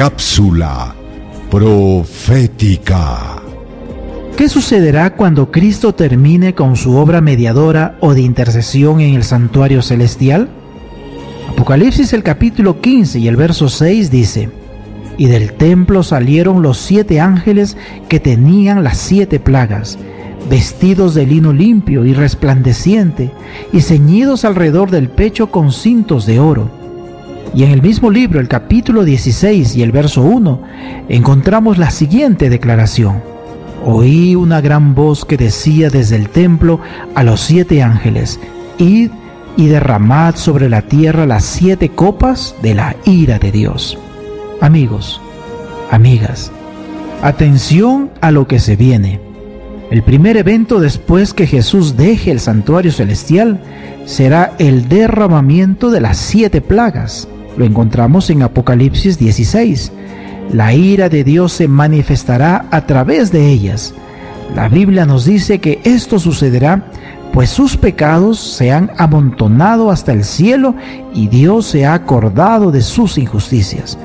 Cápsula profética. ¿Qué sucederá cuando Cristo termine con su obra mediadora o de intercesión en el santuario celestial? Apocalipsis el capítulo 15 y el verso 6 dice, Y del templo salieron los siete ángeles que tenían las siete plagas, vestidos de lino limpio y resplandeciente, y ceñidos alrededor del pecho con cintos de oro. Y en el mismo libro, el capítulo 16 y el verso 1, encontramos la siguiente declaración. Oí una gran voz que decía desde el templo a los siete ángeles, Id y derramad sobre la tierra las siete copas de la ira de Dios. Amigos, amigas, atención a lo que se viene. El primer evento después que Jesús deje el santuario celestial será el derramamiento de las siete plagas. Lo encontramos en Apocalipsis 16. La ira de Dios se manifestará a través de ellas. La Biblia nos dice que esto sucederá pues sus pecados se han amontonado hasta el cielo y Dios se ha acordado de sus injusticias.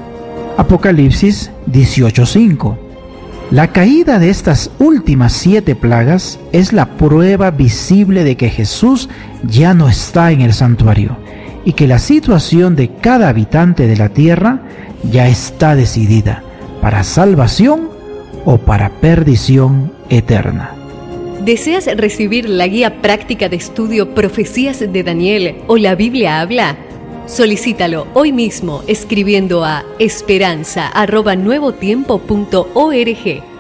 Apocalipsis 18:5 La caída de estas últimas siete plagas es la prueba visible de que Jesús ya no está en el santuario y que la situación de cada habitante de la tierra ya está decidida para salvación o para perdición eterna. ¿Deseas recibir la guía práctica de estudio Profecías de Daniel o la Biblia habla? Solicítalo hoy mismo escribiendo a esperanza.nuevotiempo.org